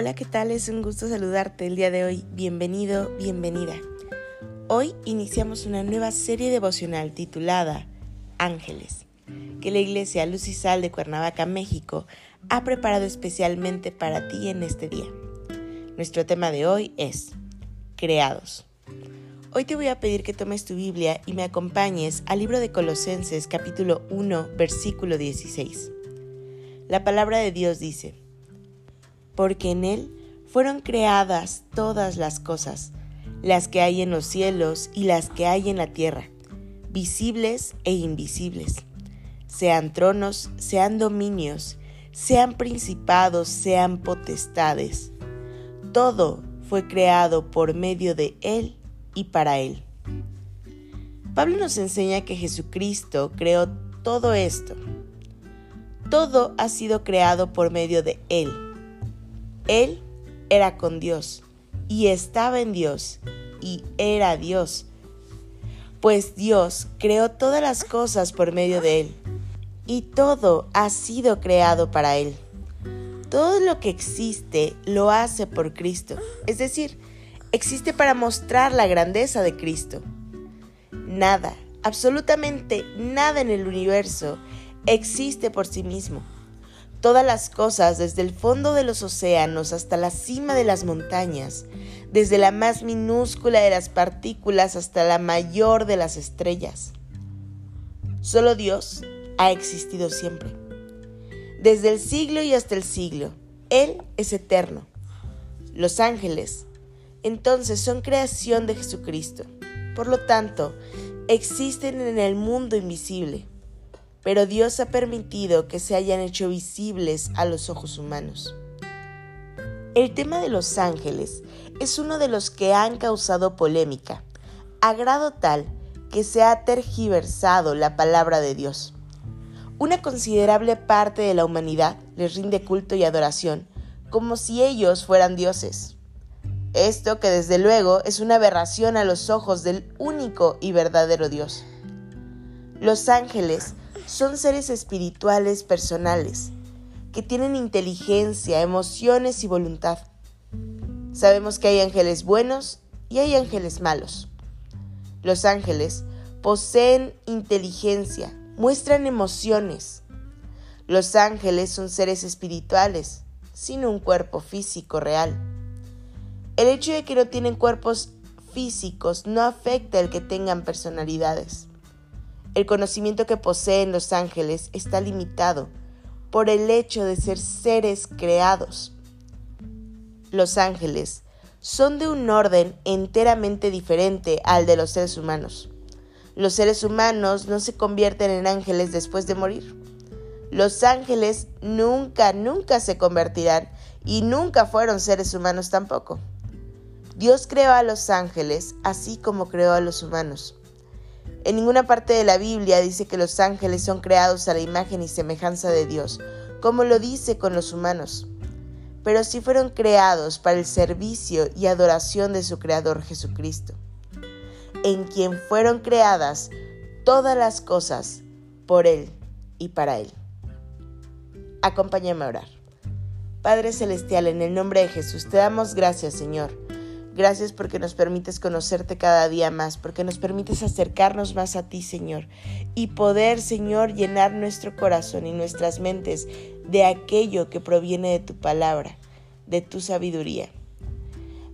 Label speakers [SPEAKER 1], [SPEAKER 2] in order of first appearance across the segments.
[SPEAKER 1] Hola, ¿qué tal? Es un gusto saludarte el día de hoy. Bienvenido, bienvenida. Hoy iniciamos una nueva serie devocional titulada Ángeles, que la Iglesia Luz y Sal de Cuernavaca, México, ha preparado especialmente para ti en este día. Nuestro tema de hoy es Creados. Hoy te voy a pedir que tomes tu Biblia y me acompañes al libro de Colosenses capítulo 1 versículo 16. La palabra de Dios dice, porque en Él fueron creadas todas las cosas, las que hay en los cielos y las que hay en la tierra, visibles e invisibles, sean tronos, sean dominios, sean principados, sean potestades. Todo fue creado por medio de Él y para Él. Pablo nos enseña que Jesucristo creó todo esto. Todo ha sido creado por medio de Él él era con Dios y estaba en Dios y era Dios, pues Dios creó todas las cosas por medio de Él y todo ha sido creado para Él. Todo lo que existe lo hace por Cristo, es decir, existe para mostrar la grandeza de Cristo. Nada, absolutamente nada en el universo existe por sí mismo. Todas las cosas, desde el fondo de los océanos hasta la cima de las montañas, desde la más minúscula de las partículas hasta la mayor de las estrellas. Solo Dios ha existido siempre. Desde el siglo y hasta el siglo, Él es eterno. Los ángeles, entonces, son creación de Jesucristo. Por lo tanto, existen en el mundo invisible pero Dios ha permitido que se hayan hecho visibles a los ojos humanos. El tema de los ángeles es uno de los que han causado polémica, a grado tal que se ha tergiversado la palabra de Dios. Una considerable parte de la humanidad les rinde culto y adoración como si ellos fueran dioses. Esto que desde luego es una aberración a los ojos del único y verdadero Dios. Los ángeles son seres espirituales personales, que tienen inteligencia, emociones y voluntad. Sabemos que hay ángeles buenos y hay ángeles malos. Los ángeles poseen inteligencia, muestran emociones. Los ángeles son seres espirituales, sin un cuerpo físico real. El hecho de que no tienen cuerpos físicos no afecta el que tengan personalidades. El conocimiento que poseen los ángeles está limitado por el hecho de ser seres creados. Los ángeles son de un orden enteramente diferente al de los seres humanos. Los seres humanos no se convierten en ángeles después de morir. Los ángeles nunca, nunca se convertirán y nunca fueron seres humanos tampoco. Dios creó a los ángeles así como creó a los humanos. En ninguna parte de la Biblia dice que los ángeles son creados a la imagen y semejanza de Dios, como lo dice con los humanos, pero sí fueron creados para el servicio y adoración de su Creador Jesucristo, en quien fueron creadas todas las cosas por Él y para Él. Acompáñame a orar. Padre Celestial, en el nombre de Jesús, te damos gracias, Señor Gracias porque nos permites conocerte cada día más, porque nos permites acercarnos más a ti, Señor, y poder, Señor, llenar nuestro corazón y nuestras mentes de aquello que proviene de tu palabra, de tu sabiduría.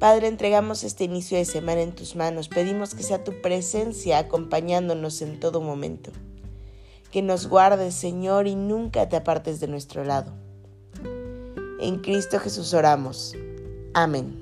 [SPEAKER 1] Padre, entregamos este inicio de semana en tus manos. Pedimos que sea tu presencia acompañándonos en todo momento. Que nos guardes, Señor, y nunca te apartes de nuestro lado. En Cristo Jesús oramos. Amén.